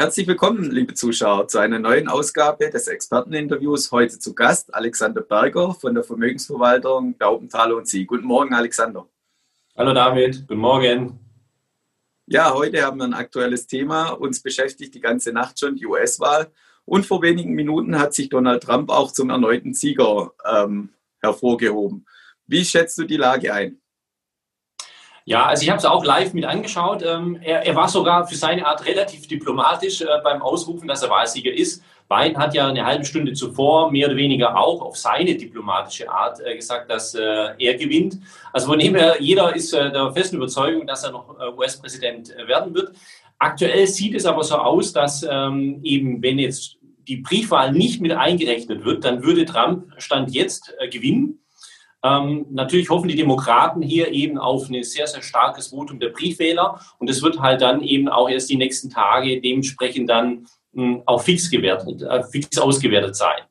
Herzlich willkommen, liebe Zuschauer, zu einer neuen Ausgabe des Experteninterviews. Heute zu Gast Alexander Berger von der Vermögensverwaltung Daubenthaler und Sie. Guten Morgen, Alexander. Hallo David, guten Morgen. Ja, heute haben wir ein aktuelles Thema. Uns beschäftigt die ganze Nacht schon die US-Wahl. Und vor wenigen Minuten hat sich Donald Trump auch zum erneuten Sieger ähm, hervorgehoben. Wie schätzt du die Lage ein? Ja, also ich habe es auch live mit angeschaut. Ähm, er, er, war sogar für seine Art relativ diplomatisch äh, beim Ausrufen, dass er Wahlsieger ist. Biden hat ja eine halbe Stunde zuvor mehr oder weniger auch auf seine diplomatische Art äh, gesagt, dass äh, er gewinnt. Also von dem her, jeder ist äh, der festen Überzeugung, dass er noch äh, US-Präsident äh, werden wird. Aktuell sieht es aber so aus, dass ähm, eben, wenn jetzt die Briefwahl nicht mit eingerechnet wird, dann würde Trump Stand jetzt gewinnen. Ähm, natürlich hoffen die Demokraten hier eben auf ein sehr, sehr starkes Votum der Briefwähler und es wird halt dann eben auch erst die nächsten Tage dementsprechend dann mh, hm, auch fix gewertet, äh, fix ausgewertet sein.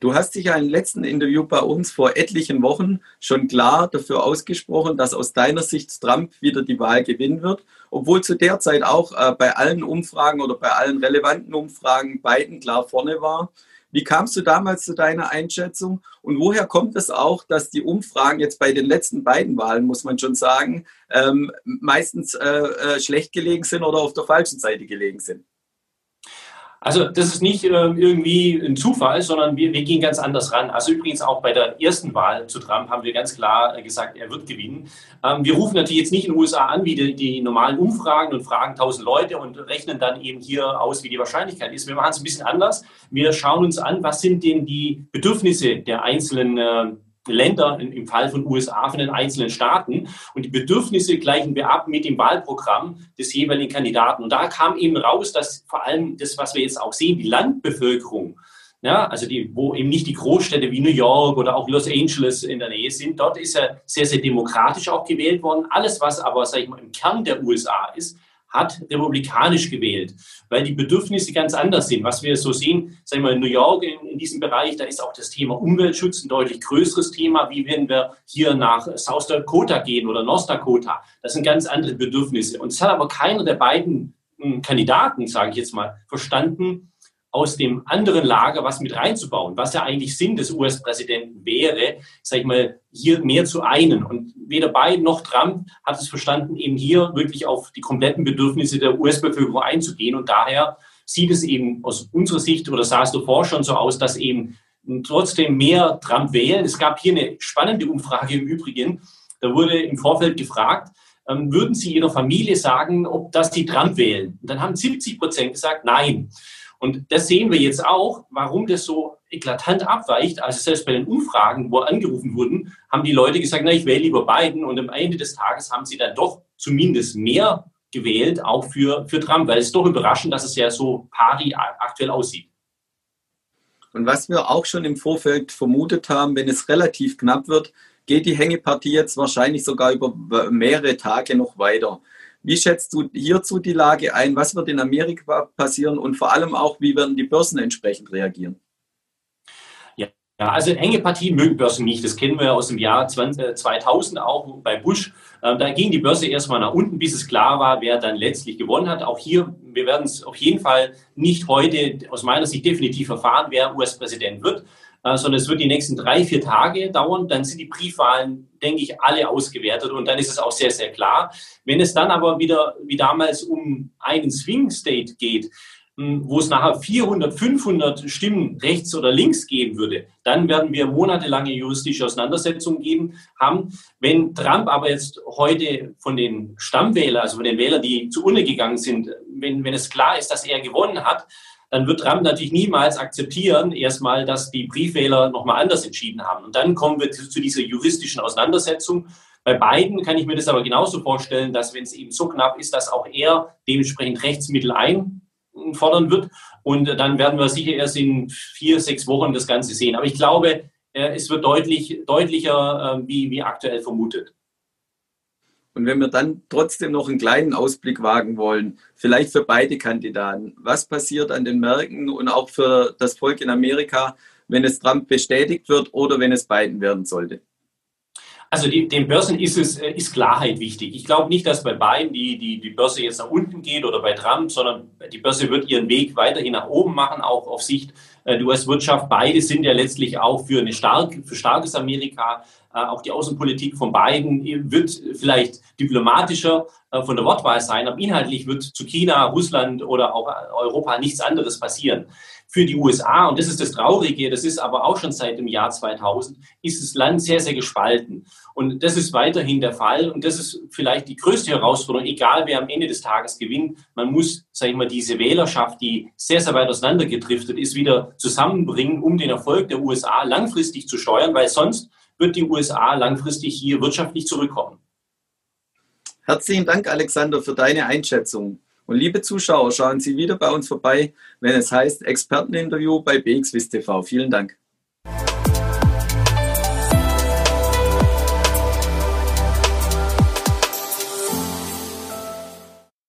Du hast dich ja im letzten Interview bei uns vor etlichen Wochen schon klar dafür ausgesprochen, dass aus deiner Sicht Trump wieder die Wahl gewinnen wird, obwohl zu der Zeit auch äh, bei allen Umfragen oder bei allen relevanten Umfragen Biden klar vorne war. Wie kamst du damals zu deiner Einschätzung? Und woher kommt es auch, dass die Umfragen jetzt bei den letzten beiden Wahlen, muss man schon sagen, ähm, meistens äh, äh, schlecht gelegen sind oder auf der falschen Seite gelegen sind? Also das ist nicht äh, irgendwie ein Zufall, sondern wir, wir gehen ganz anders ran. Also übrigens auch bei der ersten Wahl zu Trump haben wir ganz klar äh, gesagt, er wird gewinnen. Ähm, wir rufen natürlich jetzt nicht in den USA an wie die, die normalen Umfragen und fragen tausend Leute und rechnen dann eben hier aus, wie die Wahrscheinlichkeit ist. Wir machen es ein bisschen anders. Wir schauen uns an, was sind denn die Bedürfnisse der einzelnen äh, Länder, im Fall von USA, von den einzelnen Staaten. Und die Bedürfnisse gleichen wir ab mit dem Wahlprogramm des jeweiligen Kandidaten. Und da kam eben raus, dass vor allem das, was wir jetzt auch sehen, die Landbevölkerung, ja, also die, wo eben nicht die Großstädte wie New York oder auch Los Angeles in der Nähe sind, dort ist er sehr, sehr demokratisch auch gewählt worden. Alles, was aber, sag ich mal, im Kern der USA ist, hat republikanisch gewählt, weil die Bedürfnisse ganz anders sind. Was wir so sehen, sagen wir in New York in, in, diesem Bereich, da ist auch das Thema Umweltschutz ein deutlich größeres Thema, wie wenn wir hier nach South Dakota gehen oder North Dakota. Das sind ganz andere Bedürfnisse. Und es hat aber keiner der beiden hm, Kandidaten, sage ich jetzt mal, verstanden, aus dem anderen Lager was mit reinzubauen, was ja eigentlich Sinn des US-Präsidenten wäre, sag ich mal, hier mehr zu einen. Und weder Biden noch Trump hat es verstanden, eben hier wirklich auf die kompletten Bedürfnisse der US-Bevölkerung einzugehen. Und daher sieht es eben aus unserer Sicht oder sah es davor schon so aus, dass eben trotzdem mehr Trump wählen. Es gab hier eine spannende Umfrage im Übrigen. Da wurde im Vorfeld gefragt, ähm, würden Sie Ihrer Familie sagen, ob das Sie Trump wählen? Und dann haben 70 Prozent gesagt, nein. Und das sehen wir jetzt auch, warum das so eklatant abweicht. Also selbst bei den Umfragen, wo angerufen wurden, haben die Leute gesagt, na, ich wähle lieber Biden. Und am Ende des Tages haben sie dann doch zumindest mehr gewählt, auch für, für Trump, weil es ist doch überraschend, dass es ja so pari aktuell aussieht. Und was wir auch schon im Vorfeld vermutet haben, wenn es relativ knapp wird, geht die Hängepartie jetzt wahrscheinlich sogar über mehrere Tage noch weiter. Wie schätzt du hierzu die Lage ein? Was wird in Amerika passieren und vor allem auch, wie werden die Börsen entsprechend reagieren? Ja, also enge Partien mögen Börsen nicht. Das kennen wir aus dem Jahr 20, 2000 auch bei Bush. Ähm, da ging die Börse erstmal nach unten, bis es klar war, wer dann letztlich gewonnen hat. Auch hier, wir werden es auf jeden Fall nicht heute aus meiner Sicht definitiv erfahren, wer US-Präsident wird, äh, sondern es wird die nächsten drei, vier Tage dauern. Dann sind die Briefwahlen, denke ich, alle ausgewertet und dann ist es auch sehr, sehr klar. Wenn es dann aber wieder wie damals um einen Swing State geht, wo es nachher 400, 500 Stimmen rechts oder links geben würde, dann werden wir monatelange juristische Auseinandersetzungen geben haben. Wenn Trump aber jetzt heute von den Stammwählern, also von den Wählern, die zu Urne gegangen sind, wenn, wenn es klar ist, dass er gewonnen hat, dann wird Trump natürlich niemals akzeptieren, erstmal, dass die Briefwähler nochmal anders entschieden haben. Und dann kommen wir zu, dieser juristischen Auseinandersetzung. Bei beiden kann ich mir das aber genauso vorstellen, dass wenn es eben so knapp ist, dass auch er dementsprechend Rechtsmittel ein fordern wird. Und dann werden wir sicher erst in vier, sechs Wochen das Ganze sehen. Aber ich glaube, äh, es wird deutlich, deutlicher, äh, wie, wie aktuell vermutet. Und wenn wir dann trotzdem noch einen kleinen Ausblick wagen wollen, vielleicht für beide Kandidaten, was passiert an den Märkten und auch für das Volk in Amerika, wenn es Trump bestätigt wird oder wenn es Biden werden sollte? Also die, den Börsen ist es äh, ist Klarheit wichtig. Ich glaube nicht, dass bei beiden die, die, die Börse jetzt nach unten geht oder bei Trump, sondern die Börse wird ihren Weg weiterhin nach oben machen, auch auf Sicht äh, der US-Wirtschaft. Beide sind ja letztlich auch für eine stark, für starkes Amerika. Äh, auch die Außenpolitik von beiden wird vielleicht diplomatischer von der Wortwahl sein, aber inhaltlich wird zu China, Russland oder auch Europa nichts anderes passieren für die USA, und das ist das Traurige, das ist aber auch schon seit dem Jahr 2000, ist das Land sehr, sehr gespalten. Und das ist weiterhin der Fall. Und das ist vielleicht die größte Herausforderung, egal wer am Ende des Tages gewinnt. Man muss, sage ich mal, diese Wählerschaft, die sehr, sehr weit auseinandergedriftet ist, wieder zusammenbringen, um den Erfolg der USA langfristig zu steuern, weil sonst wird die USA langfristig hier wirtschaftlich zurückkommen. Herzlichen Dank, Alexander, für deine Einschätzung. Und liebe Zuschauer, schauen Sie wieder bei uns vorbei, wenn es heißt Experteninterview bei BXWIST TV. Vielen Dank.